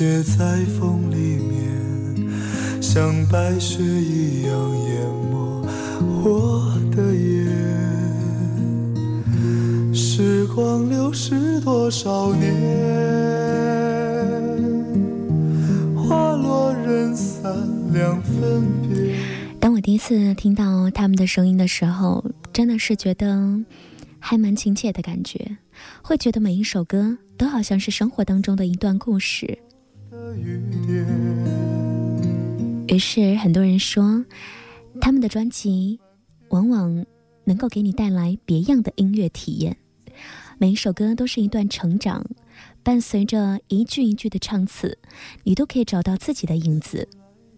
凝结在风里面，像白雪一样淹没我的眼。时光流逝多少年，花落人散两分别。当我第一次听到他们的声音的时候。真的是觉得还蛮亲切的感觉，会觉得每一首歌都好像是生活当中的一段故事。于是很多人说，他们的专辑往往能够给你带来别样的音乐体验。每一首歌都是一段成长，伴随着一句一句的唱词，你都可以找到自己的影子。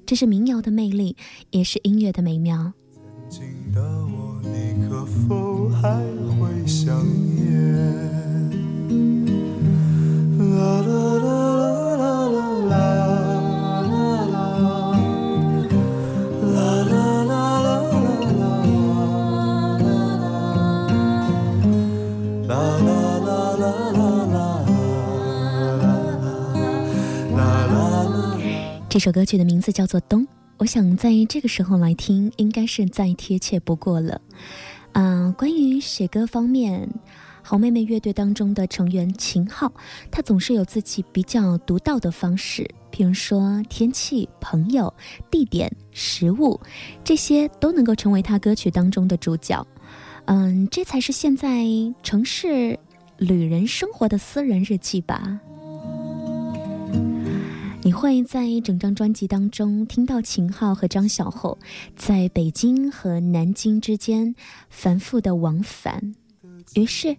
这是民谣的魅力，也是音乐的美妙。你可否还会想念？这首歌曲的名字叫做《冬》。我想在这个时候来听，应该是再贴切不过了。嗯，关于写歌方面，好妹妹乐队当中的成员秦昊，他总是有自己比较独到的方式，比如说天气、朋友、地点、食物，这些都能够成为他歌曲当中的主角。嗯，这才是现在城市旅人生活的私人日记吧。你会在整张专辑当中听到秦昊和张小厚在北京和南京之间反复的往返，于是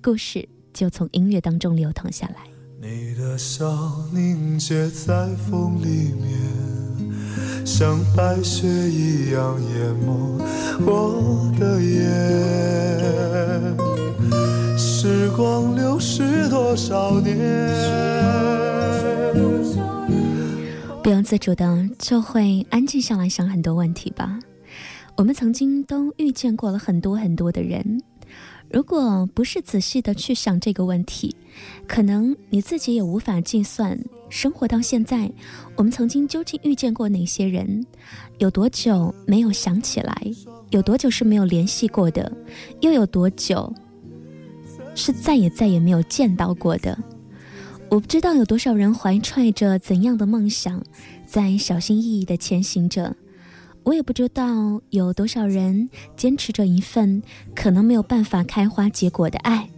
故事就从音乐当中流淌下来。你的笑凝结在风里面，像白雪一样淹没我的眼。时光流逝多少年？不由自主的就会安静下来想很多问题吧。我们曾经都遇见过了很多很多的人，如果不是仔细的去想这个问题，可能你自己也无法计算。生活到现在，我们曾经究竟遇见过哪些人？有多久没有想起来？有多久是没有联系过的？又有多久是再也再也没有见到过的？我不知道有多少人怀揣着怎样的梦想，在小心翼翼地前行着。我也不知道有多少人坚持着一份可能没有办法开花结果的爱。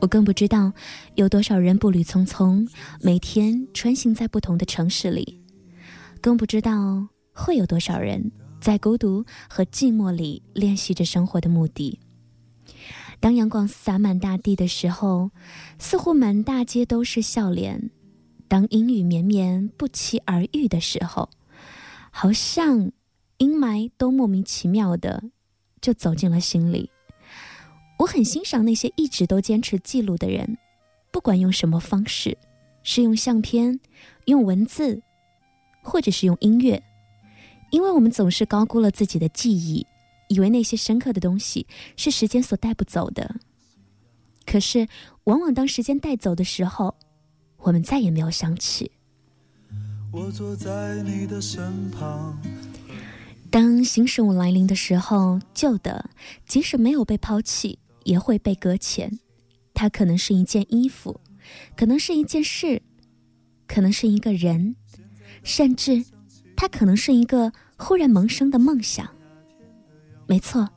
我更不知道有多少人步履匆匆，每天穿行在不同的城市里。更不知道会有多少人在孤独和寂寞里练习着生活的目的。当阳光洒满大地的时候，似乎满大街都是笑脸；当阴雨绵绵不期而遇的时候，好像阴霾都莫名其妙的就走进了心里。我很欣赏那些一直都坚持记录的人，不管用什么方式，是用相片、用文字，或者是用音乐，因为我们总是高估了自己的记忆。以为那些深刻的东西是时间所带不走的，可是，往往当时间带走的时候，我们再也没有想起。我坐在你的身旁。当新事物来临的时候，旧的即使没有被抛弃，也会被搁浅。它可能是一件衣服，可能是一件事，可能是一个人，甚至它可能是一个忽然萌生的梦想。没错，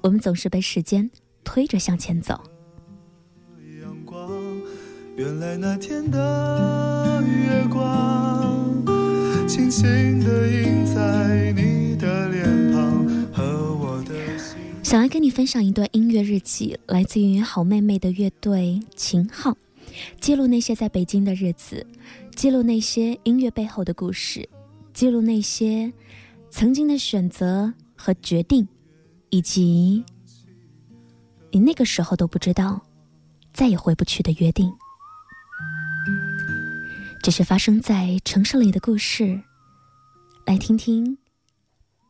我们总是被时间推着向前走。阳光原来那天的月光，轻轻地印在你的脸庞和我的心。想来跟你分享一段音乐日记，来自于好妹妹的乐队秦昊，记录那些在北京的日子，记录那些音乐背后的故事，记录那些曾经的选择和决定，以及你那个时候都不知道，再也回不去的约定。这是发生在城市里的故事，来听听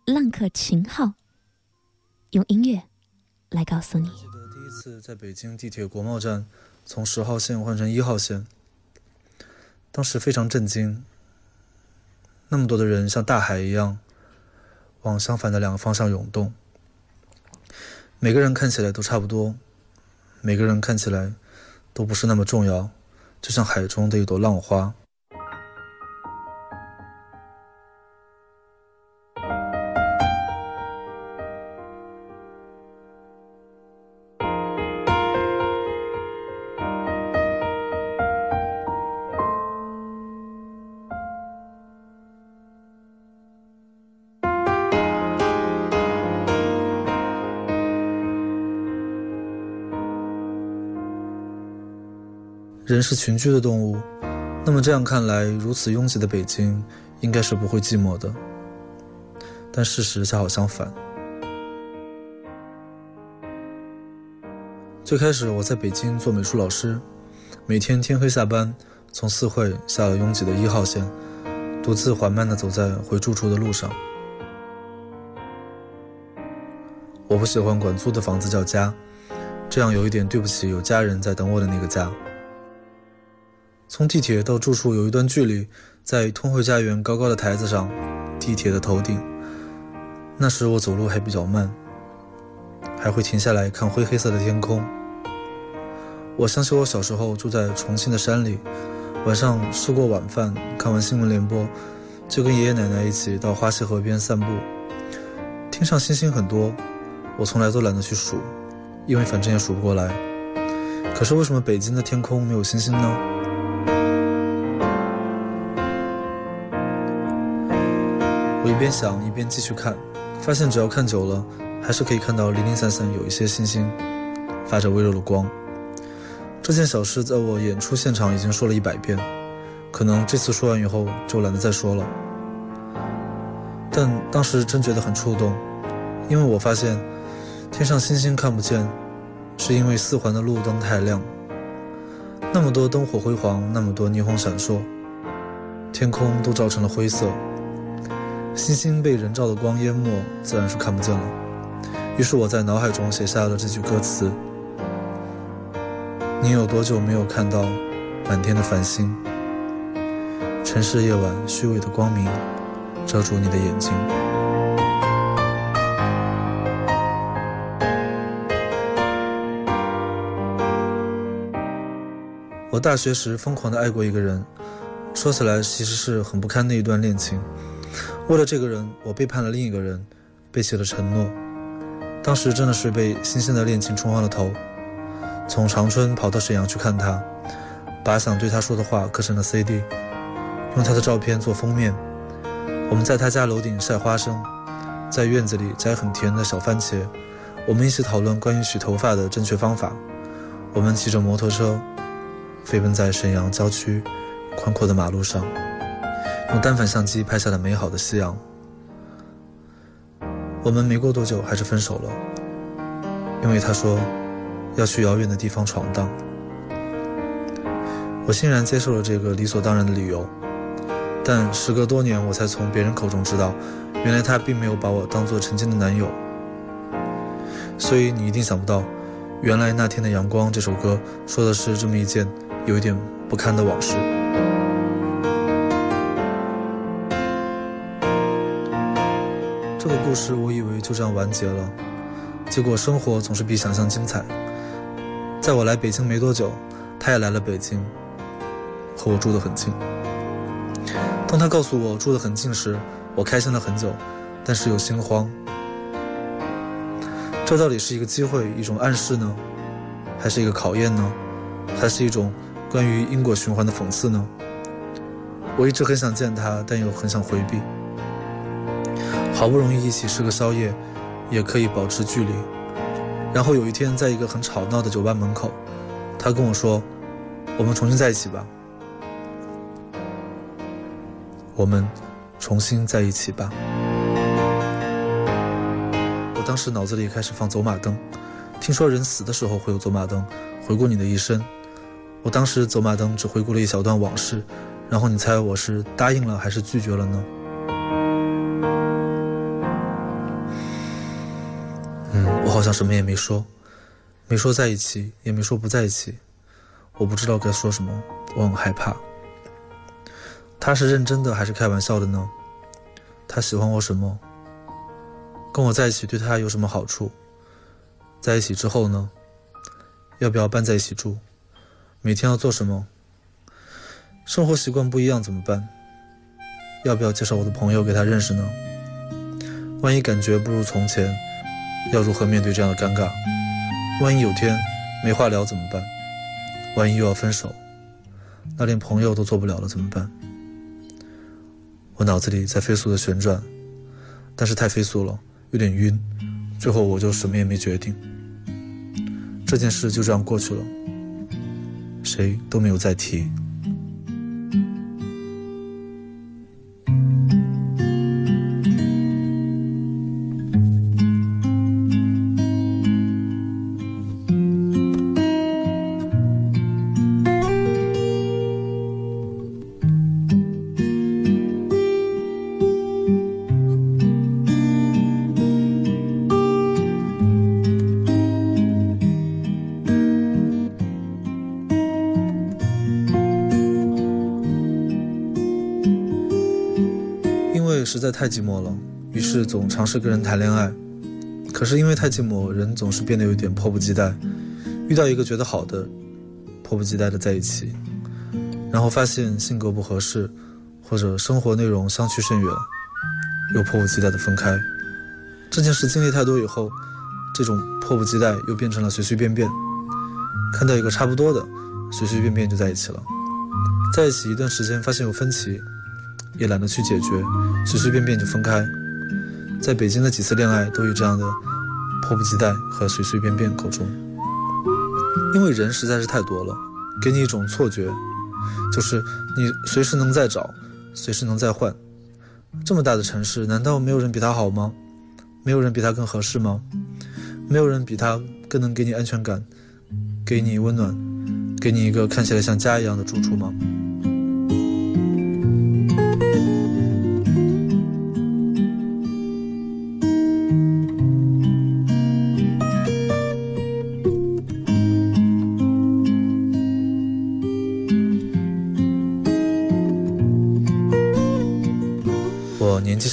浪客秦昊用音乐来告诉你。记得第一次在北京地铁国贸站从十号线换成一号线，当时非常震惊，那么多的人像大海一样往相反的两个方向涌动，每个人看起来都差不多，每个人看起来都不是那么重要，就像海中的一朵浪花。人是群居的动物，那么这样看来，如此拥挤的北京应该是不会寂寞的。但事实恰好相反。最开始我在北京做美术老师，每天天黑下班，从四惠下了拥挤的一号线，独自缓慢地走在回住处的路上。我不喜欢管租的房子叫家，这样有一点对不起有家人在等我的那个家。从地铁到住处有一段距离，在通惠家园高高的台子上，地铁的头顶。那时我走路还比较慢，还会停下来看灰黑色的天空。我想起我小时候住在重庆的山里，晚上吃过晚饭，看完新闻联播，就跟爷爷奶奶一起到花溪河边散步。天上星星很多，我从来都懒得去数，因为反正也数不过来。可是为什么北京的天空没有星星呢？我一边想一边继续看，发现只要看久了，还是可以看到零零散散有一些星星，发着微弱的光。这件小事在我演出现场已经说了一百遍，可能这次说完以后就懒得再说了。但当时真觉得很触动，因为我发现天上星星看不见，是因为四环的路灯太亮，那么多灯火辉煌，那么多霓虹闪烁，天空都照成了灰色。星星被人造的光淹没，自然是看不见了。于是我在脑海中写下了这句歌词：“你有多久没有看到满天的繁星？城市夜晚虚伪的光明遮住你的眼睛。”我大学时疯狂的爱过一个人，说起来其实是很不堪的一段恋情。为了这个人，我背叛了另一个人，背弃了承诺。当时真的是被新鲜的恋情冲昏了头，从长春跑到沈阳去看他，把想对他说的话刻成了 CD，用他的照片做封面。我们在他家楼顶晒花生，在院子里摘很甜的小番茄。我们一起讨论关于洗头发的正确方法。我们骑着摩托车，飞奔在沈阳郊区宽阔的马路上。用单反相机拍下了美好的夕阳。我们没过多久还是分手了，因为他说要去遥远的地方闯荡。我欣然接受了这个理所当然的理由，但时隔多年，我才从别人口中知道，原来他并没有把我当做曾经的男友。所以你一定想不到，原来那天的阳光这首歌说的是这么一件有一点不堪的往事。故事我以为就这样完结了，结果生活总是比想象精彩。在我来北京没多久，他也来了北京，和我住得很近。当他告诉我住得很近时，我开心了很久，但是又心慌。这到底是一个机会，一种暗示呢，还是一个考验呢，还是一种关于因果循环的讽刺呢？我一直很想见他，但又很想回避。好不容易一起吃个宵夜，也可以保持距离。然后有一天，在一个很吵闹的酒吧门口，他跟我说：“我们重新在一起吧。”我们重新在一起吧。我当时脑子里开始放走马灯，听说人死的时候会有走马灯，回顾你的一生。我当时走马灯只回顾了一小段往事，然后你猜我是答应了还是拒绝了呢？好像什么也没说，没说在一起，也没说不在一起。我不知道该说什么，我很害怕。他是认真的还是开玩笑的呢？他喜欢我什么？跟我在一起对他有什么好处？在一起之后呢？要不要搬在一起住？每天要做什么？生活习惯不一样怎么办？要不要介绍我的朋友给他认识呢？万一感觉不如从前，要如何面对这样的尴尬？万一有天没话聊怎么办？万一又要分手，那连朋友都做不了了怎么办？我脑子里在飞速的旋转，但是太飞速了。有点晕，最后我就什么也没决定。这件事就这样过去了，谁都没有再提。也实在太寂寞了，于是总尝试跟人谈恋爱。可是因为太寂寞，人总是变得有点迫不及待。遇到一个觉得好的，迫不及待的在一起，然后发现性格不合适，或者生活内容相去甚远，又迫不及待的分开。这件事经历太多以后，这种迫不及待又变成了随随便便。看到一个差不多的，随随便便就在一起了。在一起一段时间，发现有分歧。也懒得去解决，随随便便就分开。在北京的几次恋爱都有这样的迫不及待和随随便便告终。因为人实在是太多了，给你一种错觉，就是你随时能再找，随时能再换。这么大的城市，难道没有人比他好吗？没有人比他更合适吗？没有人比他更能给你安全感，给你温暖，给你一个看起来像家一样的住处吗？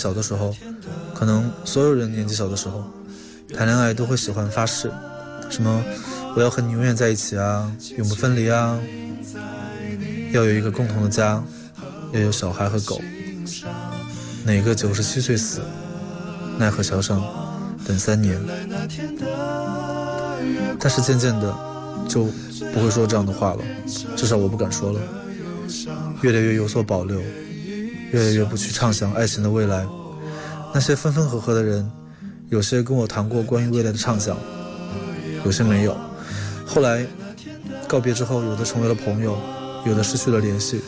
小的时候，可能所有人年纪小的时候谈恋爱都会喜欢发誓，什么我要和你永远在一起啊，永不分离啊，要有一个共同的家，要有小孩和狗。哪个九十七岁死，奈何桥上等三年。但是渐渐的就不会说这样的话了，至少我不敢说了，越来越有所保留。越来越不去畅想爱情的未来，那些分分合合的人，有些跟我谈过关于未来的畅想，有些没有。后来告别之后，有的成为了朋友，有的失去了联系。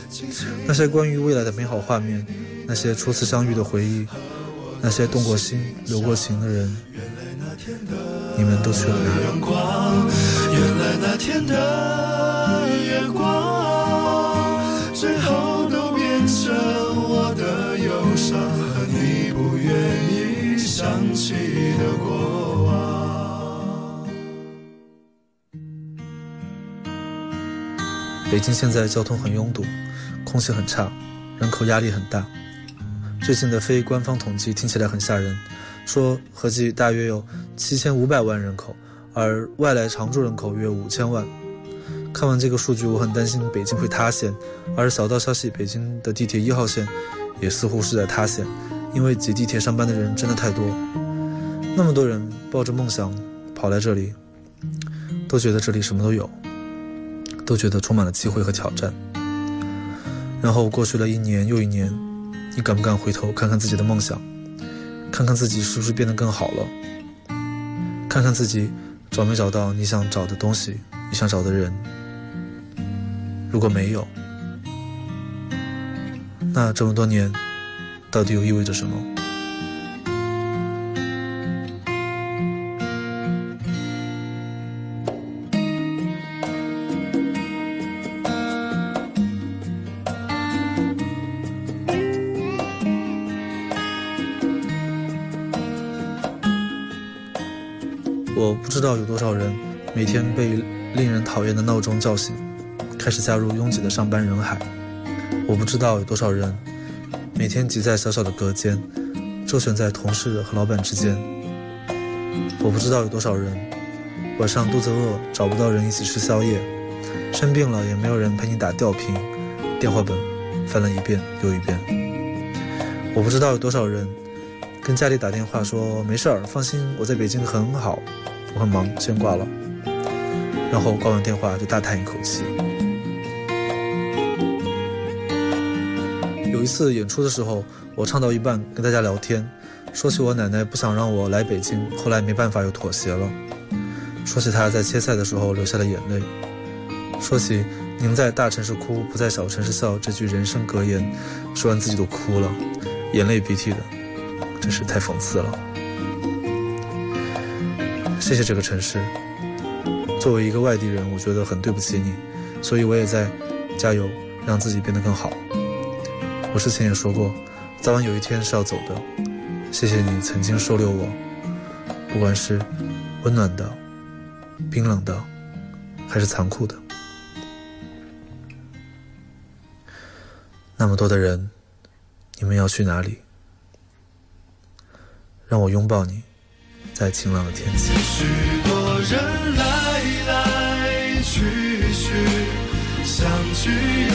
那些关于未来的美好画面，那些初次相遇的回忆，那些动过心、留过情的人，你们都去了哪里？原来那天的月光和你不愿意想起的过往。北京现在交通很拥堵空气很差人口压力很大。最近的非官方统计听起来很吓人说合计大约有七千五百万人口而外来常住人口约五千万。看完这个数据我很担心北京会塌陷而小道消息北京的地铁一号线也似乎是在塌陷，因为挤地铁上班的人真的太多。那么多人抱着梦想跑来这里，都觉得这里什么都有，都觉得充满了机会和挑战。然后过去了一年又一年，你敢不敢回头看看自己的梦想，看看自己是不是变得更好了，看看自己找没找到你想找的东西，你想找的人。如果没有，那这么多年，到底又意味着什么？我不知道有多少人每天被令人讨厌的闹钟叫醒。开始加入拥挤的上班人海，我不知道有多少人每天挤在小小的隔间，周旋在同事和老板之间。我不知道有多少人晚上肚子饿找不到人一起吃宵夜，生病了也没有人陪你打吊瓶，电话本翻了一遍又一遍。我不知道有多少人跟家里打电话说没事儿，放心，我在北京很好，我很忙，先挂了。然后挂完电话就大叹一口气。一次演出的时候，我唱到一半跟大家聊天，说起我奶奶不想让我来北京，后来没办法又妥协了。说起她在切菜的时候流下了眼泪，说起“宁在大城市哭，不在小城市笑”这句人生格言，说完自己都哭了，眼泪鼻涕的，真是太讽刺了。谢谢这个城市，作为一个外地人，我觉得很对不起你，所以我也在加油，让自己变得更好。我之前也说过，早晚有一天是要走的。谢谢你曾经收留我，不管是温暖的、冰冷的，还是残酷的。那么多的人，你们要去哪里？让我拥抱你，在晴朗的天气。许多人来来去去，相聚又。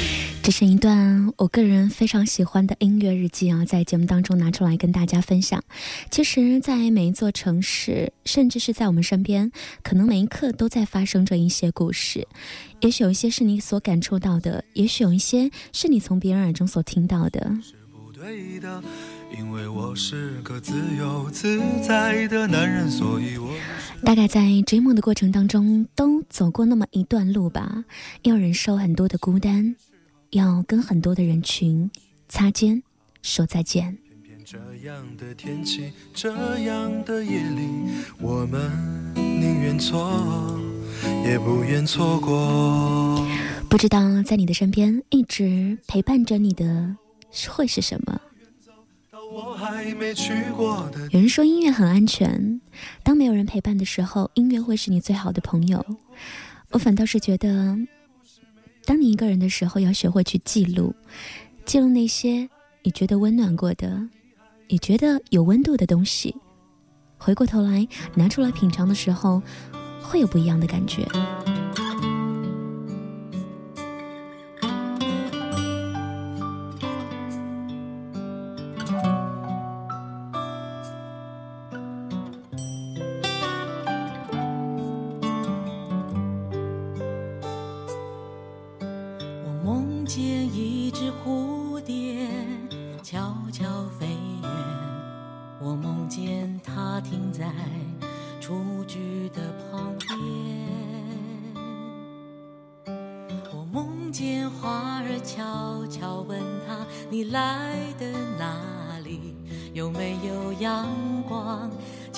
这是一段我个人非常喜欢的音乐日记啊，在节目当中拿出来跟大家分享。其实，在每一座城市，甚至是在我们身边，可能每一刻都在发生着一些故事。也许有一些是你所感触到的，也许有一些是你从别人耳中所听到的。对的，因为我是个自由自在的男人，所以我大概在追梦的过程当中，都走过那么一段路吧，要忍受很多的孤单。要跟很多的人群擦肩说再见。这样的天气，这样的夜里，我们宁愿错，也不愿错过。不知道在你的身边一直陪伴着你的会是什么？有人说音乐很安全，当没有人陪伴的时候，音乐会是你最好的朋友。我反倒是觉得。当你一个人的时候，要学会去记录，记录那些你觉得温暖过的、你觉得有温度的东西。回过头来拿出来品尝的时候，会有不一样的感觉。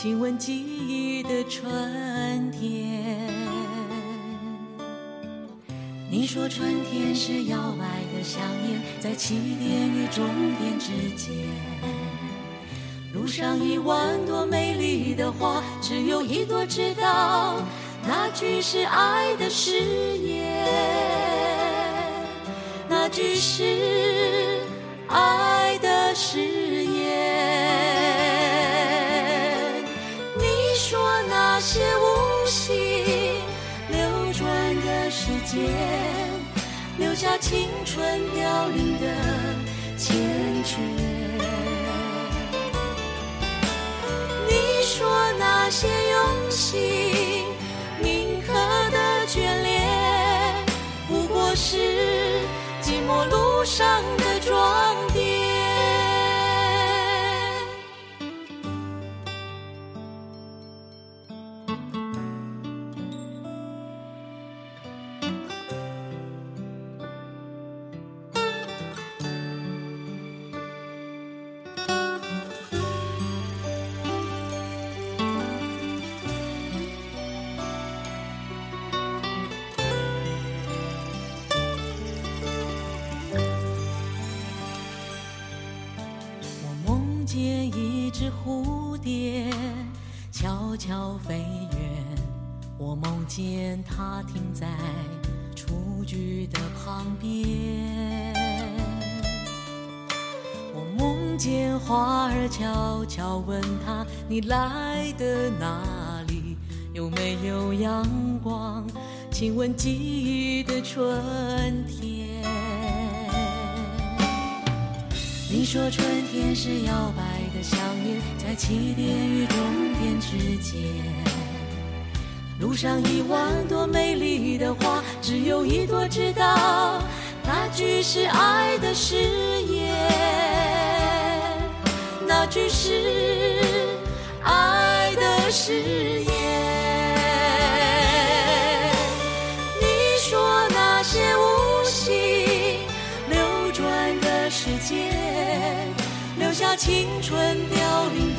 亲吻记忆的春天。你说春天是摇摆的想念，在起点与终点之间。路上一万朵美丽的花，只有一朵知道，那句是爱的誓言，那句是爱间，留下青春凋零的缱绻。你说那些用心铭刻的眷恋，不过是寂寞路上的装蝶悄悄飞远，我梦见它停在雏菊的旁边。我梦见花儿悄悄问它：你来的哪里？有没有阳光？亲吻记忆的春天。你说春天是摇摆。在起点与终点之间，路上一万朵美丽的花，只有一朵知道，那句是爱的誓言，那句是爱的誓言。你说那些无心流转的时间。留下青春凋零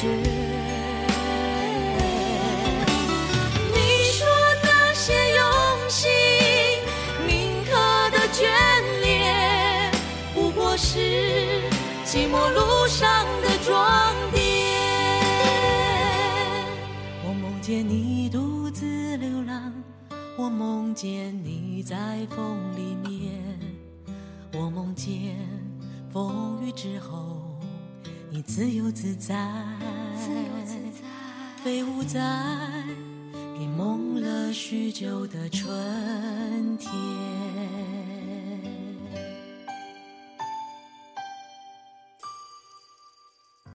绻。你说那些用心铭刻的眷恋，不过是寂寞路上的装点。我梦见你独自流浪，我梦见你在风里面，我梦见。风雨之后，你自由自在，飞舞在你梦了许久的春天。